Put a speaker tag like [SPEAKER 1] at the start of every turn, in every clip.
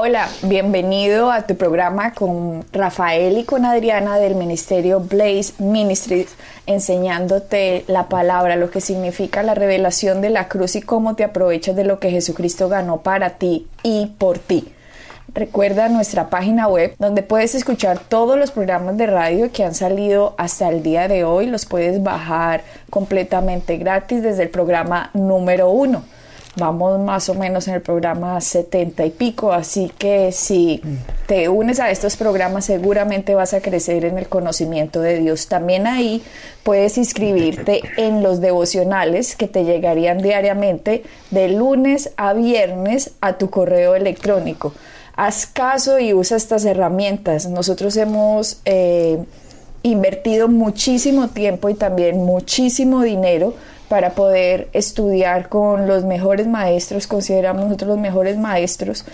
[SPEAKER 1] Hola, bienvenido a tu programa con Rafael y con Adriana del Ministerio Blaze Ministries, enseñándote la palabra, lo que significa la revelación de la cruz y cómo te aprovechas de lo que Jesucristo ganó para ti y por ti. Recuerda nuestra página web donde puedes escuchar todos los programas de radio que han salido hasta el día de hoy. Los puedes bajar completamente gratis desde el programa número uno Vamos más o menos en el programa 70 y pico, así que si te unes a estos programas seguramente vas a crecer en el conocimiento de Dios. También ahí puedes inscribirte en los devocionales que te llegarían diariamente de lunes a viernes a tu correo electrónico. Haz caso y usa estas herramientas. Nosotros hemos eh, invertido muchísimo tiempo y también muchísimo dinero para poder estudiar con los mejores maestros, consideramos nosotros los mejores maestros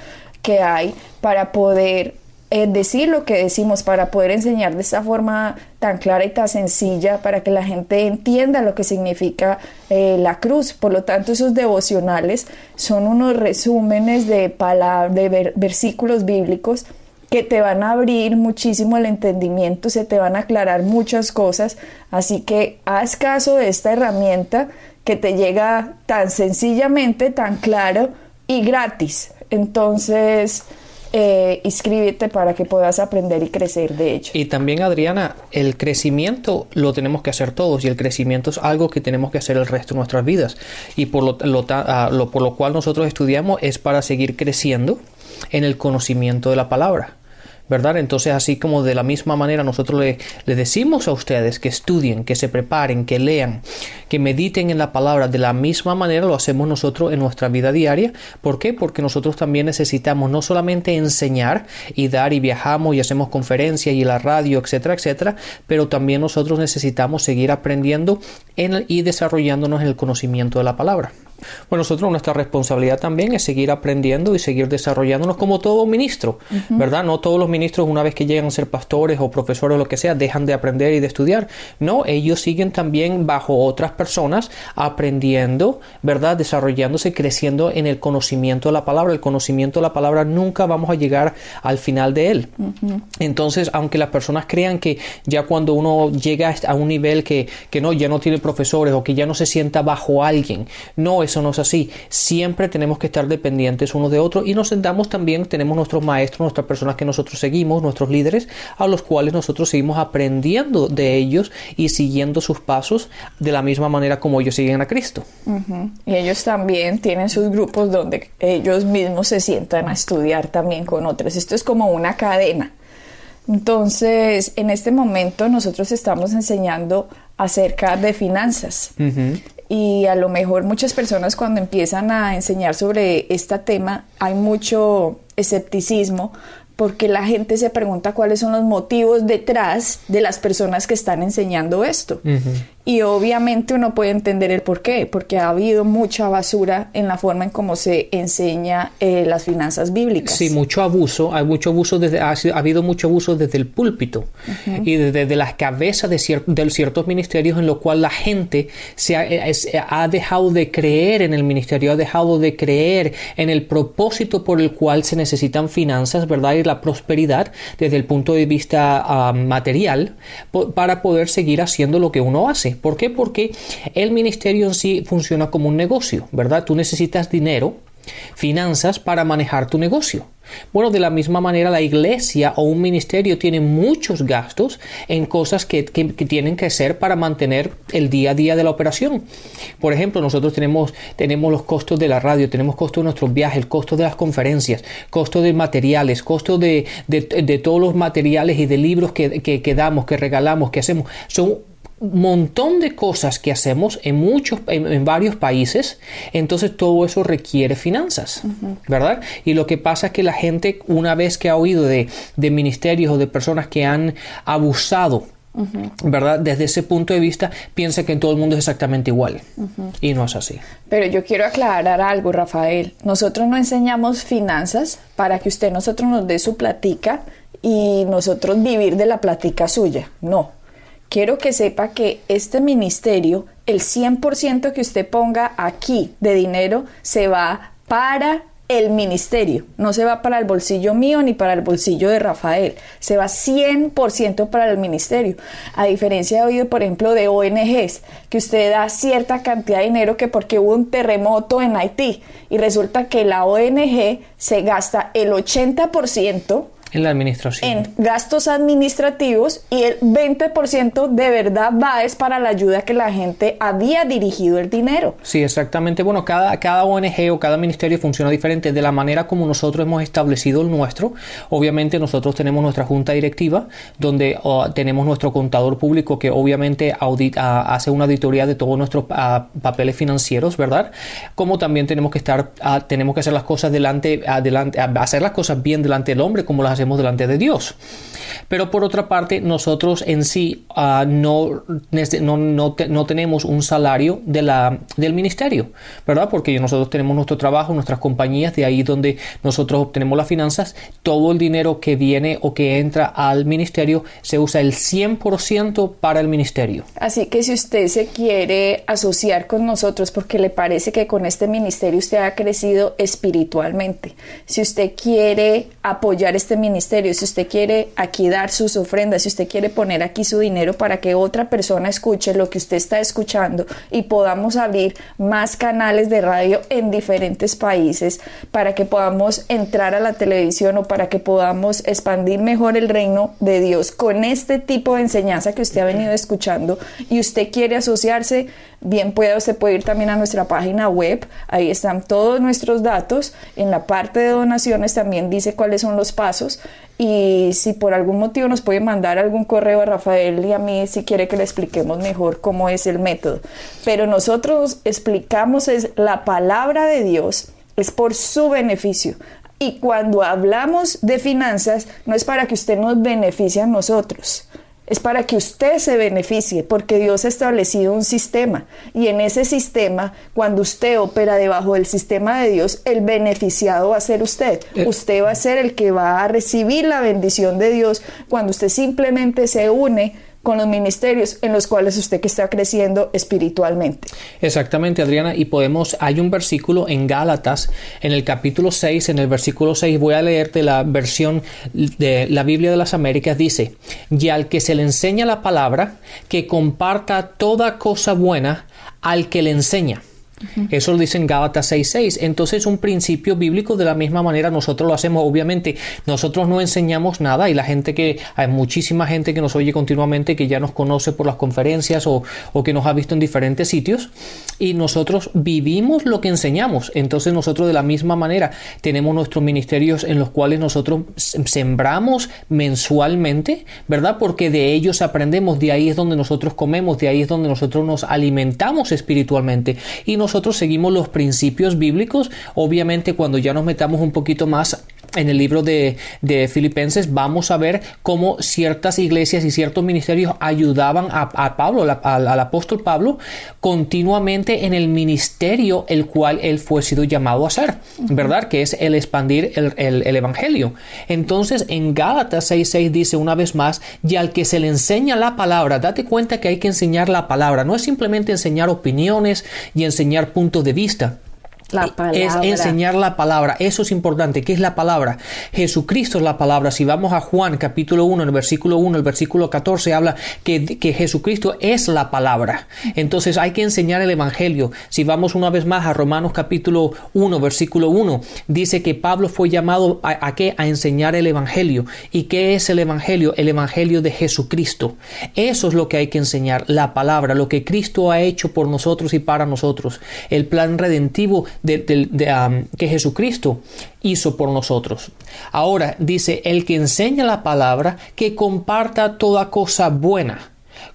[SPEAKER 1] que hay, para poder eh, decir lo que decimos, para poder enseñar de esta forma tan clara y tan sencilla, para que la gente entienda lo que significa eh, la cruz. Por lo tanto, esos devocionales son unos resúmenes de, de versículos bíblicos que te van a abrir muchísimo el entendimiento, se te van a aclarar muchas cosas, así que haz caso de esta herramienta que te llega tan sencillamente, tan claro y gratis. Entonces, eh, inscríbete para que puedas aprender y crecer de hecho.
[SPEAKER 2] Y también, Adriana, el crecimiento lo tenemos que hacer todos y el crecimiento es algo que tenemos que hacer el resto de nuestras vidas. Y por lo, ah, por lo cual nosotros estudiamos es para seguir creciendo en el conocimiento de la palabra. ¿Verdad? Entonces, así como de la misma manera nosotros le, decimos a ustedes que estudien, que se preparen, que lean, que mediten en la palabra, de la misma manera lo hacemos nosotros en nuestra vida diaria. ¿Por qué? Porque nosotros también necesitamos no solamente enseñar y dar y viajamos y hacemos conferencias y la radio, etcétera, etcétera, pero también nosotros necesitamos seguir aprendiendo en y desarrollándonos en el conocimiento de la palabra. Bueno, nosotros nuestra responsabilidad también es seguir aprendiendo y seguir desarrollándonos como todo ministro, ¿verdad? No todos los ministros una vez que llegan a ser pastores o profesores o lo que sea dejan de aprender y de estudiar. No, ellos siguen también bajo otras personas aprendiendo, ¿verdad? Desarrollándose, creciendo en el conocimiento de la palabra. El conocimiento de la palabra nunca vamos a llegar al final de él. Entonces, aunque las personas crean que ya cuando uno llega a un nivel que, que no, ya no tiene profesores o que ya no se sienta bajo alguien, no, eso no es así. Siempre tenemos que estar dependientes unos de otros y nos sentamos también, tenemos nuestros maestros, nuestras personas que nosotros seguimos, nuestros líderes, a los cuales nosotros seguimos aprendiendo de ellos y siguiendo sus pasos de la misma manera como ellos siguen a Cristo.
[SPEAKER 1] Y ellos también tienen sus grupos donde ellos mismos se sientan a estudiar también con otros. Esto es como una cadena. Entonces, en este momento nosotros estamos enseñando acerca de finanzas y a lo mejor muchas personas cuando empiezan a enseñar sobre este tema hay mucho escepticismo porque la gente se pregunta cuáles son los motivos detrás de las personas que están enseñando esto. Y obviamente uno puede entender el por qué, porque ha habido mucha basura en la forma en cómo se enseña eh, las finanzas bíblicas.
[SPEAKER 2] Sí, mucho abuso, hay mucho abuso desde, ha, habido mucho abuso desde el púlpito y desde, las cabezas de, ciertos ministerios en lo cual la gente se ha, eh, ha, dejado de creer en el ministerio, ha dejado de creer en el propósito por el cual se necesitan finanzas, ¿verdad? Y la prosperidad desde el punto de vista ah, material para poder seguir haciendo lo que uno hace. ¿Por qué? Porque el ministerio en sí funciona como un negocio, ¿verdad? Tú necesitas dinero, finanzas para manejar tu negocio. Bueno, de la misma manera la iglesia o un ministerio tiene muchos gastos en cosas que, tienen que hacer para mantener el día a día de la operación. Por ejemplo, nosotros tenemos, tenemos los costos de la radio, tenemos costos de nuestros viajes, el costo de las conferencias, costo de materiales, costo de, todos los materiales y de libros que, que, que damos, que regalamos, que hacemos. Son montón de cosas que hacemos en muchos, en, varios países, entonces todo eso requiere finanzas, ¿verdad? Y lo que pasa es que la gente, una vez que ha oído de, de ministerios o de personas que han abusado ¿verdad? Desde ese punto de vista piensa que en todo el mundo es exactamente igual y no es así.
[SPEAKER 1] Pero yo quiero aclarar algo, Rafael. Nosotros no enseñamos finanzas para que usted nosotros nos dé su platica y nosotros vivir de la platica suya. No. Quiero que sepa que este ministerio, el 100% que usted ponga aquí de dinero se va para el ministerio, no se va para el bolsillo mío ni para el bolsillo de Rafael, se va 100% para el ministerio. A diferencia de hoy, por ejemplo, de ONGs, que usted da cierta cantidad de dinero que porque hubo un terremoto en Haití y resulta que la ONG se gasta el 80%
[SPEAKER 2] en la administración.
[SPEAKER 1] En gastos administrativos y el 20% de verdad va es para la ayuda que la gente había dirigido el dinero.
[SPEAKER 2] Sí, exactamente. Bueno, cada, cada ONG o cada ministerio funciona diferente de la manera como nosotros hemos establecido el nuestro. Obviamente nosotros tenemos nuestra junta directiva donde tenemos nuestro contador público que obviamente audita, hace una auditoría de todos nuestros papeles financieros, ¿verdad? Como también tenemos que estar, tenemos que hacer las cosas delante, adelante, hacer las cosas bien delante del hombre como las hacemos delante de Dios. Pero por otra parte, nosotros en sí ah, no, no, no, tenemos un salario de la, del ministerio, ¿verdad? Porque nosotros tenemos nuestro trabajo, nuestras compañías, de ahí donde nosotros obtenemos las finanzas, todo el dinero que viene o que entra al ministerio se usa el 100% para el ministerio.
[SPEAKER 1] Así que si usted se quiere asociar con nosotros porque le parece que con este ministerio usted ha crecido espiritualmente, si usted quiere apoyar este ministerio, si usted quiere aquí dar sus ofrendas, si usted quiere poner aquí su dinero para que otra persona escuche lo que usted está escuchando y podamos abrir más canales de radio en diferentes países para que podamos entrar a la televisión o para que podamos expandir mejor el reino de Dios con este tipo de enseñanza que usted ha venido escuchando y usted quiere asociarse, bien puede, usted puede ir también a nuestra página web, ahí están todos nuestros datos, en la parte de donaciones también dice cuáles son los pasos y si por algún motivo nos puede mandar algún correo a Rafael y a mí si quiere que le expliquemos mejor cómo es el método. Pero nosotros explicamos es la palabra de Dios, es por su beneficio. Y cuando hablamos de finanzas, no es para que usted nos beneficie a nosotros, es para que usted se beneficie, porque Dios ha establecido un sistema y en ese sistema, cuando usted opera debajo del sistema de Dios, el beneficiado va a ser usted. Eh. Usted va a ser el que va a recibir la bendición de Dios cuando usted simplemente se une con los ministerios en los cuales usted que está creciendo espiritualmente.
[SPEAKER 2] Exactamente, Adriana, y podemos, hay un versículo en Gálatas, en el capítulo 6, en el versículo 6, voy a leerte la versión de la Biblia de las Américas, dice, y al que se le enseña la palabra, que comparta toda cosa buena al que le enseña. Eso lo dice en Gálatas 6.6. Entonces, un principio bíblico de la misma manera nosotros lo hacemos. Obviamente, nosotros no enseñamos nada y la gente que, hay muchísima gente que nos oye continuamente, que ya nos conoce por las conferencias o, o que nos ha visto en diferentes sitios y nosotros vivimos lo que enseñamos. Entonces, nosotros de la misma manera tenemos nuestros ministerios en los cuales nosotros sembramos mensualmente, ¿verdad? Porque de ellos aprendemos, de ahí es donde nosotros comemos, de ahí es donde nosotros nos alimentamos espiritualmente y seguimos los principios bíblicos. Obviamente cuando ya nos metamos un poquito más en el libro de, Filipenses vamos a ver cómo ciertas iglesias y ciertos ministerios ayudaban a, Pablo, al, apóstol Pablo, continuamente en el ministerio el cual él fue sido llamado a hacer, ¿verdad? Que es el expandir el, evangelio. Entonces en Gálatas 6.6 dice una vez más, y al que se le enseña la palabra, date cuenta que hay que enseñar la palabra, no es simplemente enseñar opiniones y enseñar puntos de vista. Es enseñar la palabra. Eso es importante. ¿Qué es la palabra? Jesucristo es la palabra. Si vamos a Juan capítulo 1, en el versículo 1, el versículo 14 habla que, que Jesucristo es la palabra. Entonces hay que enseñar el Evangelio. Si vamos una vez más a Romanos capítulo 1, versículo 1, dice que Pablo fue llamado a, a qué? A enseñar el Evangelio. ¿Y qué es el Evangelio? El Evangelio de Jesucristo. Eso es lo que hay que enseñar. La palabra, lo que Cristo ha hecho por nosotros y para nosotros. El plan redentivo de, que Jesucristo hizo por nosotros. Ahora dice, el que enseña la palabra, que comparta toda cosa buena.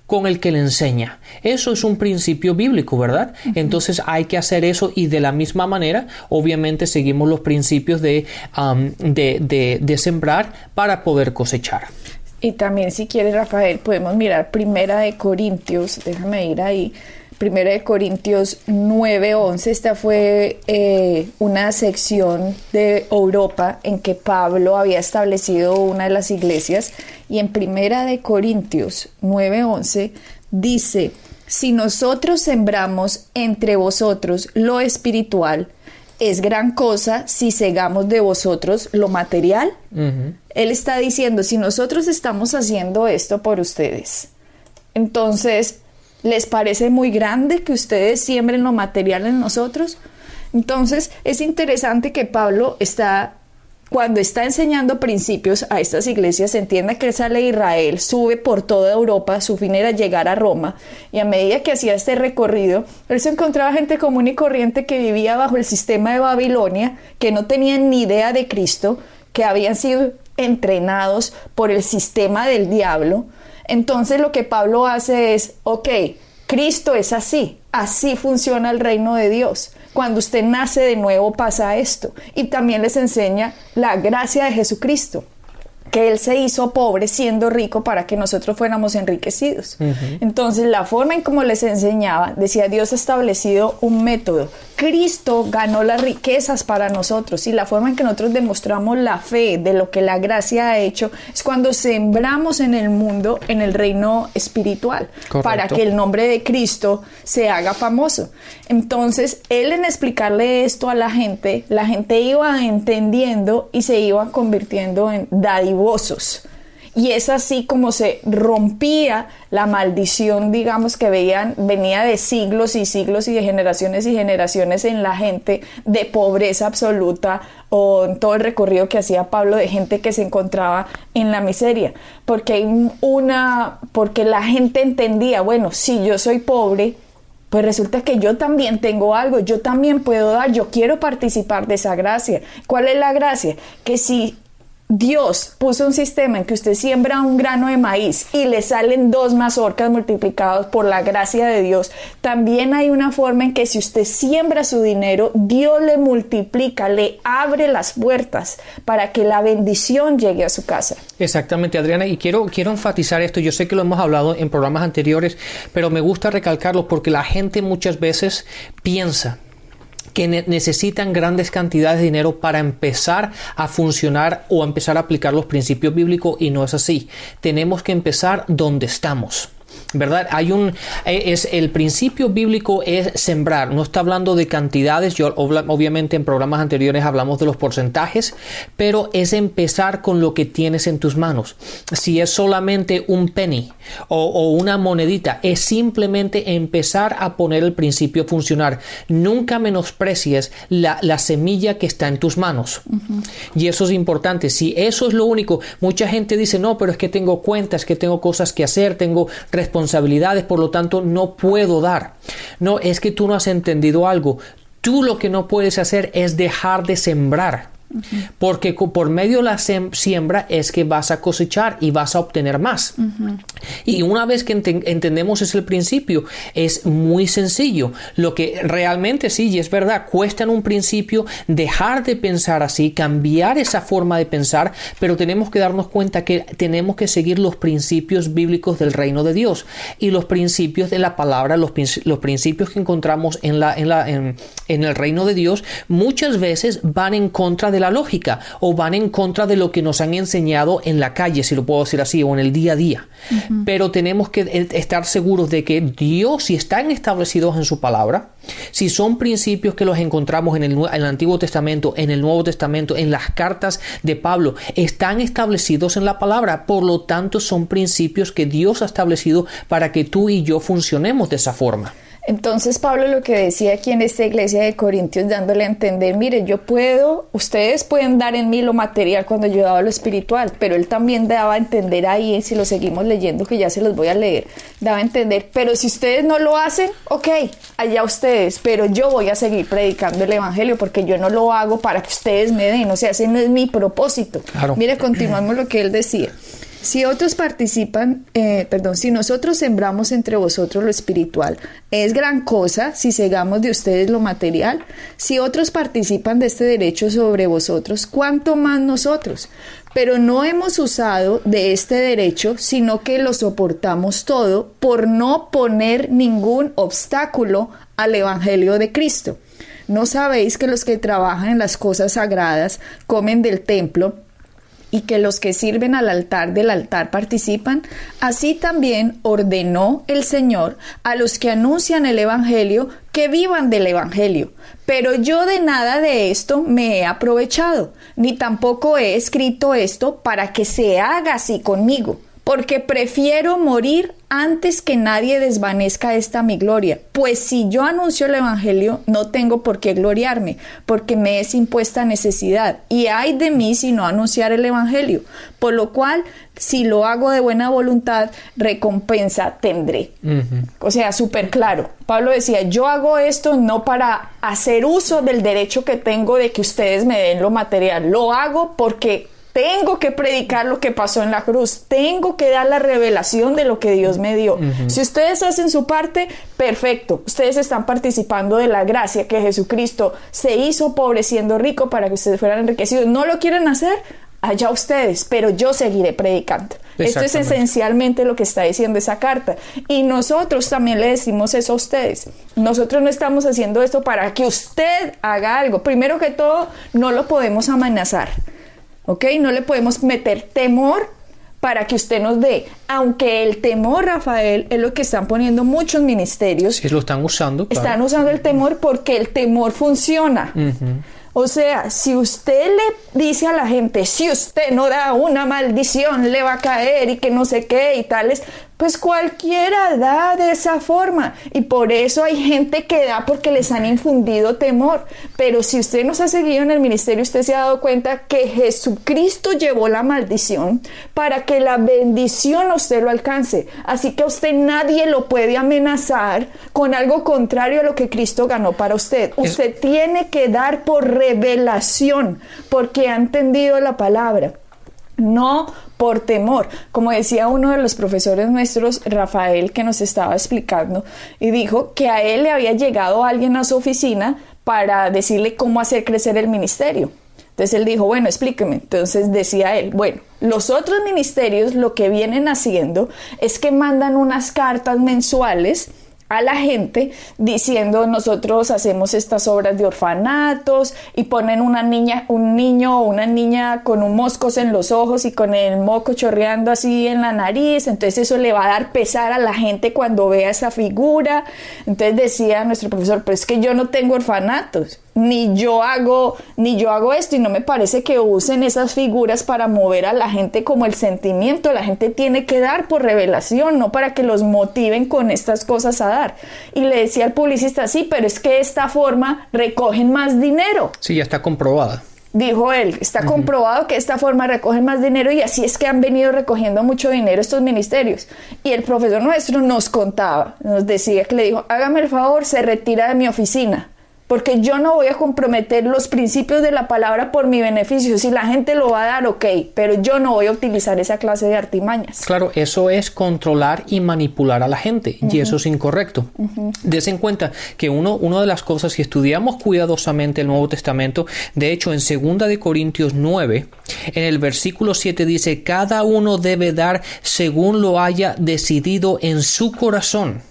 [SPEAKER 2] con el que le enseña. Eso es un principio bíblico, ¿verdad? Entonces hay que hacer eso y de la misma manera, obviamente, seguimos los principios de, de, de, sembrar para poder cosechar.
[SPEAKER 1] Y también, si quieres, Rafael, podemos mirar Primera de Corintios, déjame ir ahí. Primera de Corintios 9:11, esta fue eh, una sección de Europa en que Pablo había establecido una de las iglesias y en Primera de Corintios 9:11 dice, si nosotros sembramos entre vosotros lo espiritual, es gran cosa si segamos de vosotros lo material. Él está diciendo, si nosotros estamos haciendo esto por ustedes, entonces ¿Les parece muy grande que ustedes siembren lo material en nosotros? Entonces es interesante que Pablo está, cuando está enseñando principios a estas iglesias, entienda que sale de Israel, sube por toda Europa, su fin era llegar a Roma, y a medida que hacía este recorrido, él se encontraba gente común y corriente que vivía bajo el sistema de Babilonia, que no tenían ni idea de Cristo, que habían sido entrenados por el sistema del diablo, entonces lo que Pablo hace es, ok, Cristo es así, así funciona el reino de Dios. Cuando usted nace de nuevo pasa esto. Y también les enseña la gracia de Jesucristo que Él se hizo pobre siendo rico para que nosotros fuéramos enriquecidos. Entonces, la forma en cómo les enseñaba, decía Dios ha establecido un método. Cristo ganó las riquezas para nosotros y la forma en que nosotros demostramos la fe de lo que la gracia ha hecho es cuando sembramos en el mundo, en el reino espiritual, para que el nombre de Cristo se haga famoso. Entonces, Él en explicarle esto a la gente, la gente iba entendiendo y se iba convirtiendo en Y es así como se rompía la maldición, digamos, que veían, venía de siglos y siglos y de generaciones y generaciones en la gente de pobreza absoluta o en todo el recorrido que hacía Pablo de gente que se encontraba en la miseria. Porque hay una, porque la gente entendía, bueno, si yo soy pobre, pues resulta que yo también tengo algo, yo también puedo dar, yo quiero participar de esa gracia. ¿Cuál es la gracia? Que si Dios puso un sistema en que usted siembra un grano de maíz y le salen dos mazorcas multiplicados por la gracia de Dios. También hay una forma en que si usted siembra su dinero, Dios le multiplica, le abre las puertas para que la bendición llegue a su casa.
[SPEAKER 2] Exactamente, Adriana, y quiero, quiero enfatizar esto. Yo sé que lo hemos hablado en programas anteriores, pero me gusta recalcarlo porque la gente muchas veces piensa que necesitan grandes cantidades de dinero para empezar a funcionar o empezar a aplicar los principios bíblicos y no es así. Tenemos que empezar donde estamos. ¿Verdad? Hay un, eh, es el principio bíblico es sembrar, no está hablando de cantidades, yo obviamente en programas anteriores hablamos de los porcentajes, pero es empezar con lo que tienes en tus manos. Si es solamente un penny o, una monedita, es simplemente empezar a poner el principio a funcionar. Nunca menosprecies la, semilla que está en tus manos. Y eso es importante. Si eso es lo único, mucha gente dice, no, pero es que tengo cuentas, que tengo cosas que hacer, tengo responsabilidades por lo tanto no puedo dar. No, es que tú no has entendido algo. Tú lo que no puedes hacer es dejar de sembrar. Porque por medio de la siembra es que vas a cosechar y vas a obtener más. Y una vez que entendemos ese principio, es muy sencillo. Lo que realmente sí, y es verdad, cuesta en un principio dejar de pensar así, cambiar esa forma de pensar, pero tenemos que darnos cuenta que tenemos que seguir los principios bíblicos del reino de Dios y los principios de la palabra, los, los principios que encontramos en, la, en, la, en el reino de Dios, muchas veces van en contra de la lógica o van en contra de lo que nos han enseñado en la calle, si lo puedo decir así, o en el día a día. Pero tenemos que e, estar seguros de que Dios, si están establecidos en su palabra, si son principios que los encontramos en el, en el Antiguo Testamento, en el Nuevo Testamento, en las cartas de Pablo, están establecidos en la palabra, por lo tanto son principios que Dios ha establecido para que tú y yo funcionemos de esa forma.
[SPEAKER 1] Entonces Pablo lo que decía aquí en esta iglesia de Corintios dándole a entender, mire, yo puedo, ustedes pueden dar en mí lo material cuando yo daba lo espiritual, pero él también daba a entender ahí, si lo seguimos leyendo, que ya se los voy a leer, daba a entender, pero si ustedes no lo hacen, ok, allá ustedes, pero yo voy a seguir predicando el Evangelio porque yo no lo hago para que ustedes me den, o sea, ese no es mi propósito. Mire, continuamos lo que él decía. Si otros participan, eh, perdón, si nosotros sembramos entre vosotros lo espiritual, es gran cosa si cegamos de ustedes lo material. Si otros participan de este derecho sobre vosotros, ¿cuánto más nosotros? Pero no hemos usado de este derecho, sino que lo soportamos todo por no poner ningún obstáculo al Evangelio de Cristo. ¿No sabéis que los que trabajan en las cosas sagradas comen del templo? Y que los que sirven al altar del altar participan, así también ordenó el Señor a los que anuncian el Evangelio que vivan del Evangelio. Pero yo de nada de esto me he aprovechado, ni tampoco he escrito esto para que se haga así conmigo porque prefiero morir antes que nadie desvanezca esta mi gloria. Pues si yo anuncio el Evangelio, no tengo por qué gloriarme, porque me es impuesta necesidad. Y hay de mí si no anunciar el Evangelio. Por lo cual, si lo hago de buena voluntad, recompensa tendré. O sea, súper claro. Pablo decía, yo hago esto no para hacer uso del derecho que tengo de que ustedes me den lo material. Lo hago porque tengo que predicar lo que pasó en la cruz, tengo que dar la revelación de lo que Dios me dio. Si ustedes hacen su parte, perfecto, ustedes están participando de la gracia que Jesucristo se hizo pobre siendo rico para que ustedes fueran enriquecidos. ¿No lo quieren hacer? Allá ustedes, pero yo seguiré predicando. Esto es esencialmente lo que está diciendo esa carta. Y nosotros también le decimos eso a ustedes. Nosotros no estamos haciendo esto para que usted haga algo. Primero que todo, no lo podemos amenazar. ¿Ok? No le podemos meter temor para que usted nos dé, aunque el temor, Rafael, es lo que están poniendo muchos ministerios.
[SPEAKER 2] Sí, lo están usando.
[SPEAKER 1] Están usando el temor porque el temor funciona. O sea, si usted le dice a la gente, si usted no da una maldición, le va a caer y que no sé qué y tales, pues cualquiera da de esa forma y por eso hay gente que da porque les han infundido temor. Pero si usted nos ha seguido en el ministerio, usted se ha dado cuenta que Jesucristo llevó la maldición para que la bendición a usted lo alcance. Así que a usted nadie lo puede amenazar con algo contrario a lo que Cristo ganó para usted. Usted tiene que dar por revelación porque ha entendido la palabra no por temor. Como decía uno de los profesores nuestros, Rafael, que nos estaba explicando, y dijo que a él le había llegado alguien a su oficina para decirle cómo hacer crecer el ministerio. Entonces él dijo, bueno, explíqueme. Entonces decía él, bueno, los otros ministerios lo que vienen haciendo es que mandan unas cartas mensuales a la gente diciendo nosotros hacemos estas obras de orfanatos y ponen una niña, un niño o una niña con un moscos en los ojos y con el moco chorreando así en la nariz, entonces eso le va a dar pesar a la gente cuando vea esa figura. Entonces decía nuestro profesor, pues es que yo no tengo orfanatos ni yo hago, ni yo hago esto y no me parece que usen esas figuras para mover a la gente como el sentimiento, la gente tiene que dar por revelación, no para que los motiven con estas cosas a dar. Y le decía al publicista, sí, pero es que de esta forma recogen más dinero.
[SPEAKER 2] Sí, ya está comprobada.
[SPEAKER 1] Dijo él, está comprobado que de esta forma recogen más dinero y así es que han venido recogiendo mucho dinero estos ministerios. Y el profesor nuestro nos contaba, nos decía que le dijo, hágame el favor, se retira de mi oficina porque yo no voy a comprometer los principios de la palabra por mi beneficio. Si la gente lo va a dar, ok, pero yo no voy a utilizar esa clase de artimañas.
[SPEAKER 2] Claro, eso es controlar y manipular a la gente, y eso es incorrecto. Uh en cuenta que uno, una de las cosas, si estudiamos cuidadosamente el Nuevo Testamento, de hecho en 2 de Corintios 9, en el versículo 7 dice, cada uno debe dar según lo haya decidido en su corazón.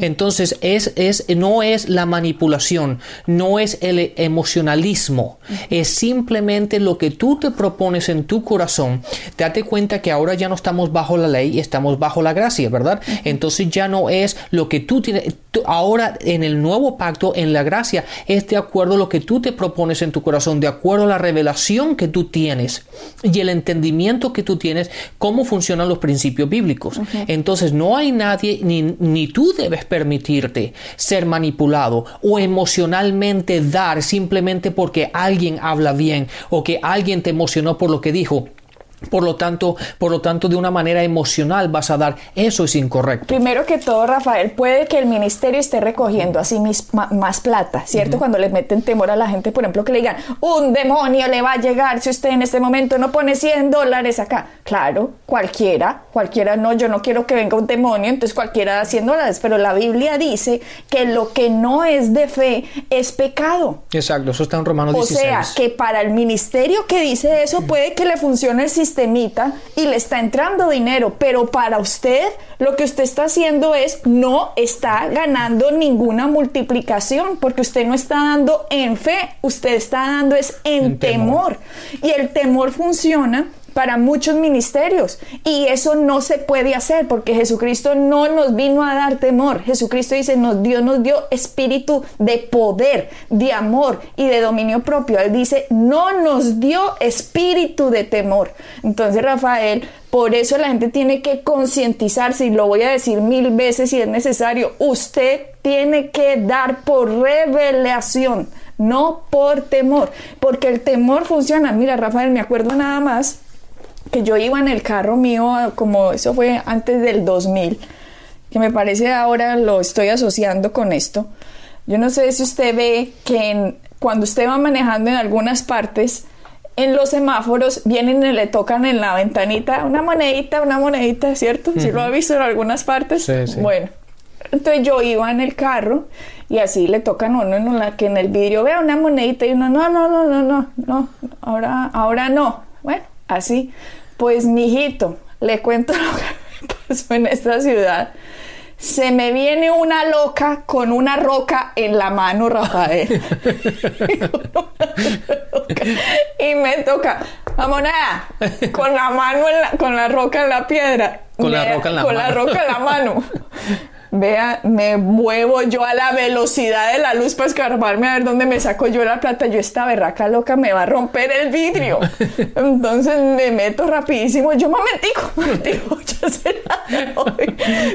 [SPEAKER 2] Entonces, es, es, no es la manipulación, no es el emocionalismo, es simplemente lo que tú te propones en tu corazón. Date cuenta que ahora ya no estamos bajo la ley y estamos bajo la gracia, ¿verdad? Entonces ya no es lo que tú tienes, ahora en el nuevo pacto, en la gracia, es de acuerdo a lo que tú te propones en tu corazón, de acuerdo a la revelación que tú tienes y el entendimiento que tú tienes, cómo funcionan los principios bíblicos. Entonces, no hay nadie, ni, ni tú debes permitirte ser manipulado o emocionalmente dar simplemente porque alguien habla bien o que alguien te emocionó por lo que dijo. Por lo tanto, por lo tanto, de una manera emocional vas a dar, eso es incorrecto.
[SPEAKER 1] Primero que todo, Rafael, puede que el ministerio esté recogiendo así más plata, ¿cierto? Cuando le meten temor a la gente, por ejemplo, que le digan, un demonio le va a llegar si usted en este momento no pone 100 dólares acá. Claro, cualquiera, cualquiera, no, yo no quiero que venga un demonio, entonces cualquiera da 100 dólares, pero la Biblia dice que lo que no es de fe es pecado.
[SPEAKER 2] Exacto, eso está en Romanos 16.
[SPEAKER 1] O sea, que para el ministerio que dice eso puede que le funcione el sistema y le está entrando dinero, pero para usted lo que usted está haciendo es no está ganando ninguna multiplicación porque usted no está dando en fe, usted está dando es en, temor. Y el temor funciona para muchos ministerios y eso no se puede hacer porque Jesucristo no nos vino a dar temor. Jesucristo dice, nos, Dios nos dio espíritu de poder, de amor y de dominio propio. Él dice, no nos dio espíritu de temor. Entonces, Rafael, por eso la gente tiene que concientizarse y lo voy a decir mil veces si es necesario. Usted tiene que dar por revelación, no por temor, porque el temor funciona. Mira, Rafael, me acuerdo nada más que yo iba en el carro mío, como eso fue antes del 2000, que me parece ahora lo estoy asociando con esto. Yo no sé si usted ve que cuando usted va manejando en algunas partes, en los semáforos vienen y le tocan en la ventanita una monedita, una monedita, ¿cierto? Si lo ha visto en algunas partes. Bueno, entonces yo iba en el carro y así le tocan uno en la que en el vidrio vea una monedita y uno, no, no, no, no, no, no, ahora, ahora no. Bueno, así. Pues, mijito, le cuento lo que pasó en esta ciudad. Se me viene una loca con una roca en la mano, Rafael. y me toca, vamos nada, con la mano, con la roca en la piedra.
[SPEAKER 2] Con la roca en la
[SPEAKER 1] con
[SPEAKER 2] mano.
[SPEAKER 1] la roca en la mano. Vea, me muevo yo a la velocidad de la luz para escarbarme a ver dónde me saco yo la plata. Yo esta berraca loca me va a romper el vidrio. Entonces me meto rapidísimo. Yo momentico, momentico, ya será.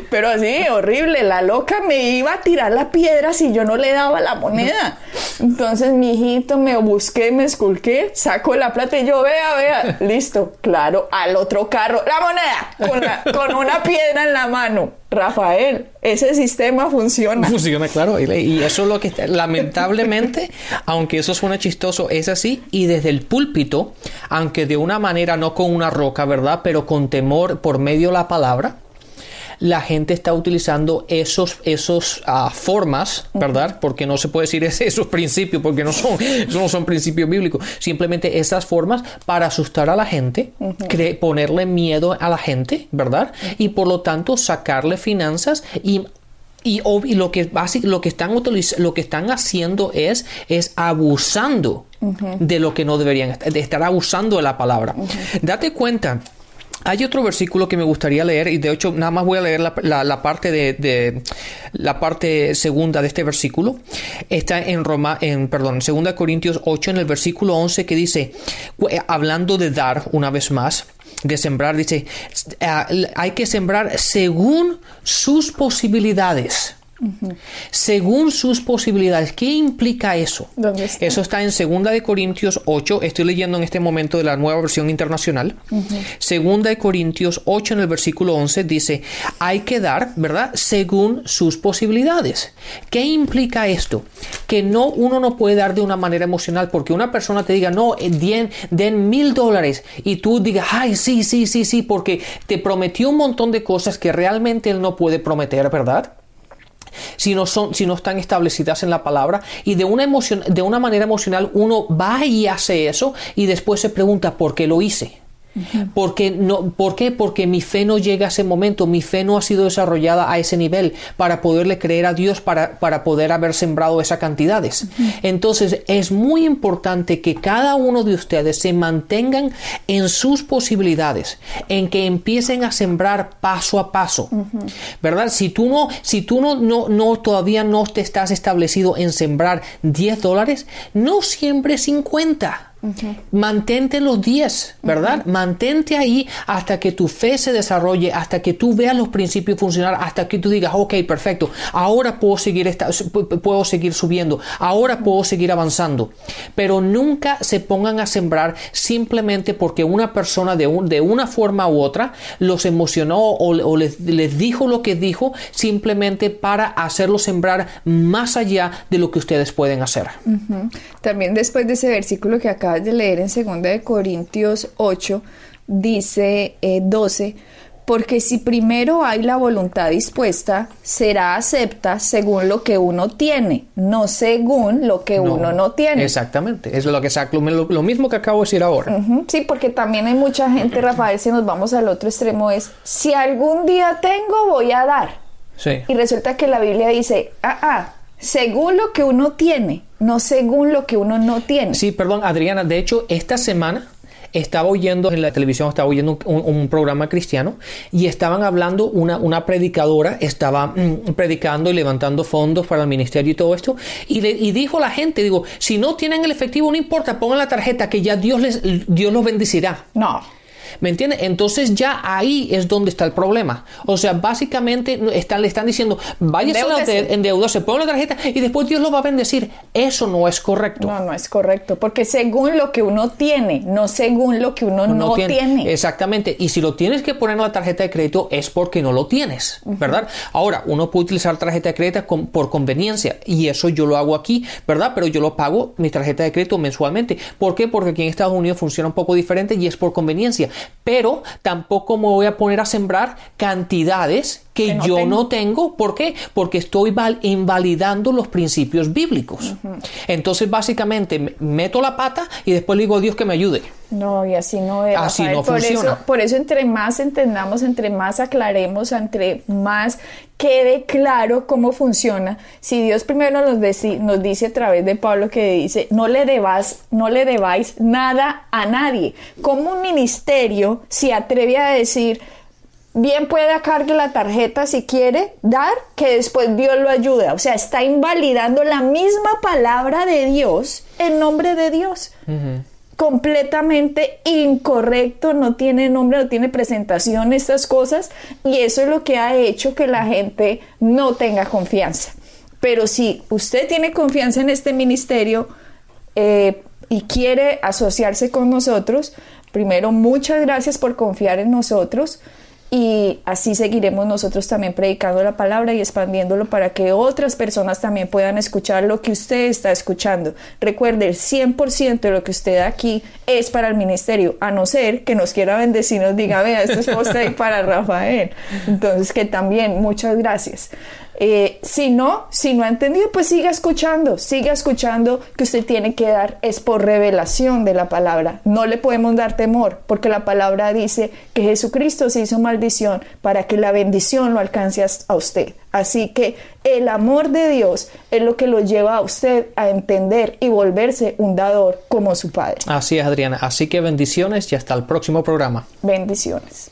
[SPEAKER 1] Pero así, horrible. La loca me iba a tirar la piedra si yo no le daba la moneda. Entonces mi hijito me busqué, me esculqué, saco la plata y yo, vea, vea, listo. Claro, al otro carro, la moneda, con, la, con una piedra en la mano. Rafael, ese sistema funciona.
[SPEAKER 2] Funciona, claro. Y eso es lo que, lamentablemente, aunque eso suena chistoso, es así. Y desde el púlpito, aunque de una manera no con una roca, ¿verdad? Pero con temor por medio de la palabra, la gente está utilizando esos, esos uh, formas, ¿verdad? Porque no se puede decir esos principios, porque no son, eso no son principios bíblicos. Simplemente esas formas para asustar a la gente, uh -huh. ponerle miedo a la gente, ¿verdad? Y por lo tanto sacarle finanzas y y, y, lo que lo que están lo que están haciendo es es abusando uh -huh. de lo que no deberían de estar abusando de la palabra. Uh -huh. Date cuenta hay otro versículo que me gustaría leer y de hecho nada más voy a leer la, parte de, la parte segunda de este versículo. Está en Roma, en perdón, en 2 Corintios 8 en el versículo 11 que dice hablando de dar una vez más, de sembrar dice hay que sembrar según sus posibilidades. Uh -huh. Según sus posibilidades. ¿Qué implica eso?
[SPEAKER 1] Está?
[SPEAKER 2] Eso está en 2 de Corintios 8. Estoy leyendo en este momento de la nueva versión internacional. Uh -huh. Segunda de Corintios 8 en el versículo 11 dice, hay que dar, ¿verdad? Según sus posibilidades. ¿Qué implica esto? Que no, uno no puede dar de una manera emocional porque una persona te diga, no, den, den mil dólares y tú digas, ay, sí, sí, sí, sí, porque te prometió un montón de cosas que realmente él no puede prometer, ¿verdad? Si no, son, si no están establecidas en la palabra y de una, emoción, de una manera emocional uno va y hace eso y después se pregunta por qué lo hice. Porque no, ¿Por qué? Porque mi fe no llega a ese momento, mi fe no ha sido desarrollada a ese nivel para poderle creer a Dios, para, para poder haber sembrado esas cantidades. Uh -huh. Entonces es muy importante que cada uno de ustedes se mantengan en sus posibilidades, en que empiecen a sembrar paso a paso, uh -huh. ¿verdad? Si tú no, si tú no, no, no todavía no te estás establecido en sembrar 10 dólares, no siempre 50. Mantente los 10, ¿verdad? Mantente ahí hasta que tu fe se desarrolle, hasta que tú veas los principios funcionar, hasta que tú digas, ok, perfecto, ahora puedo seguir, esta, puedo seguir subiendo, ahora puedo seguir avanzando. Pero nunca se pongan a sembrar simplemente porque una persona de, un, de una forma u otra los emocionó o, les, les dijo lo que dijo simplemente para hacerlo sembrar más allá de lo que ustedes pueden hacer.
[SPEAKER 1] También después de ese versículo que acabas de leer en 2 de Corintios 8, dice 12, eh, porque si primero hay la voluntad dispuesta, será acepta según lo que uno tiene, no según lo que uno no tiene.
[SPEAKER 2] Exactamente, es lo, que, lo, lo mismo que acabo de decir ahora.
[SPEAKER 1] Sí, porque también hay mucha gente, Rafael, si nos vamos al otro extremo, es, si algún día tengo, voy a dar.
[SPEAKER 2] Sí.
[SPEAKER 1] Y resulta que la Biblia dice, ah, ah, según lo que uno tiene, no según lo que uno no tiene.
[SPEAKER 2] Sí, perdón, Adriana, de hecho, esta semana estaba oyendo en la televisión, estaba oyendo un, programa cristiano y estaban hablando, una, una predicadora estaba mm, predicando y levantando fondos para el ministerio y todo esto, y, le, y dijo a la gente, digo, si no tienen el efectivo, no importa, pongan la tarjeta que ya Dios, les, Dios los bendecirá.
[SPEAKER 1] No.
[SPEAKER 2] ¿Me entiendes? Entonces ya ahí es donde está el problema. O sea, básicamente están, le están diciendo, váyase en deuda, se pone la tarjeta y después Dios lo va a bendecir. Eso no es correcto.
[SPEAKER 1] No, no es correcto, porque según lo que uno tiene, no según lo que uno no, tiene.
[SPEAKER 2] Exactamente. Y si lo tienes que poner en la tarjeta de crédito es porque no lo tienes, ¿verdad? Ahora, uno puede utilizar tarjeta de crédito por conveniencia y eso yo lo hago aquí, ¿verdad? Pero yo lo pago mi tarjeta de crédito mensualmente. ¿Por qué? Porque aquí en Estados Unidos funciona un poco diferente y es por conveniencia pero tampoco me voy a poner a sembrar cantidades que, yo no tengo. ¿Por qué? Porque estoy invalidando los principios bíblicos. Entonces, básicamente, meto la pata y después le digo a Dios que me ayude.
[SPEAKER 1] No, y así no es.
[SPEAKER 2] Así no
[SPEAKER 1] por
[SPEAKER 2] funciona.
[SPEAKER 1] Eso, por eso, entre más entendamos, entre más aclaremos, entre más quede claro cómo funciona. Si Dios primero nos, nos dice a través de Pablo que dice, no le debas, no le debáis nada a nadie. Como un ministerio se atreve a decir, bien puede cargue la tarjeta si quiere dar, que después Dios lo ayuda. O sea, está invalidando la misma palabra de Dios en nombre de Dios. Completamente incorrecto, no tiene nombre, no tiene presentación, estas cosas, y eso es lo que ha hecho que la gente no tenga confianza. Pero si usted tiene confianza en este ministerio eh, y quiere asociarse con nosotros, primero, muchas gracias por confiar en nosotros y así seguiremos nosotros también predicando la palabra y expandiéndolo para que otras personas también puedan escuchar lo que usted está escuchando. Recuerde, el 100% de lo que usted da aquí es para el ministerio, a no ser que nos quiera bendecir, nos diga, vea, esto es para Rafael. Entonces, que también, muchas gracias. Eh, si no, si no ha entendido, pues siga escuchando, siga escuchando que usted tiene que dar, es por revelación de la palabra. No le podemos dar temor, porque la palabra dice que Jesucristo se hizo maldición para que la bendición lo alcance a usted. Así que el amor de Dios es lo que lo lleva a usted a entender y volverse un dador como su Padre.
[SPEAKER 2] Así es, Adriana. Así que bendiciones y hasta el próximo programa.
[SPEAKER 1] Bendiciones.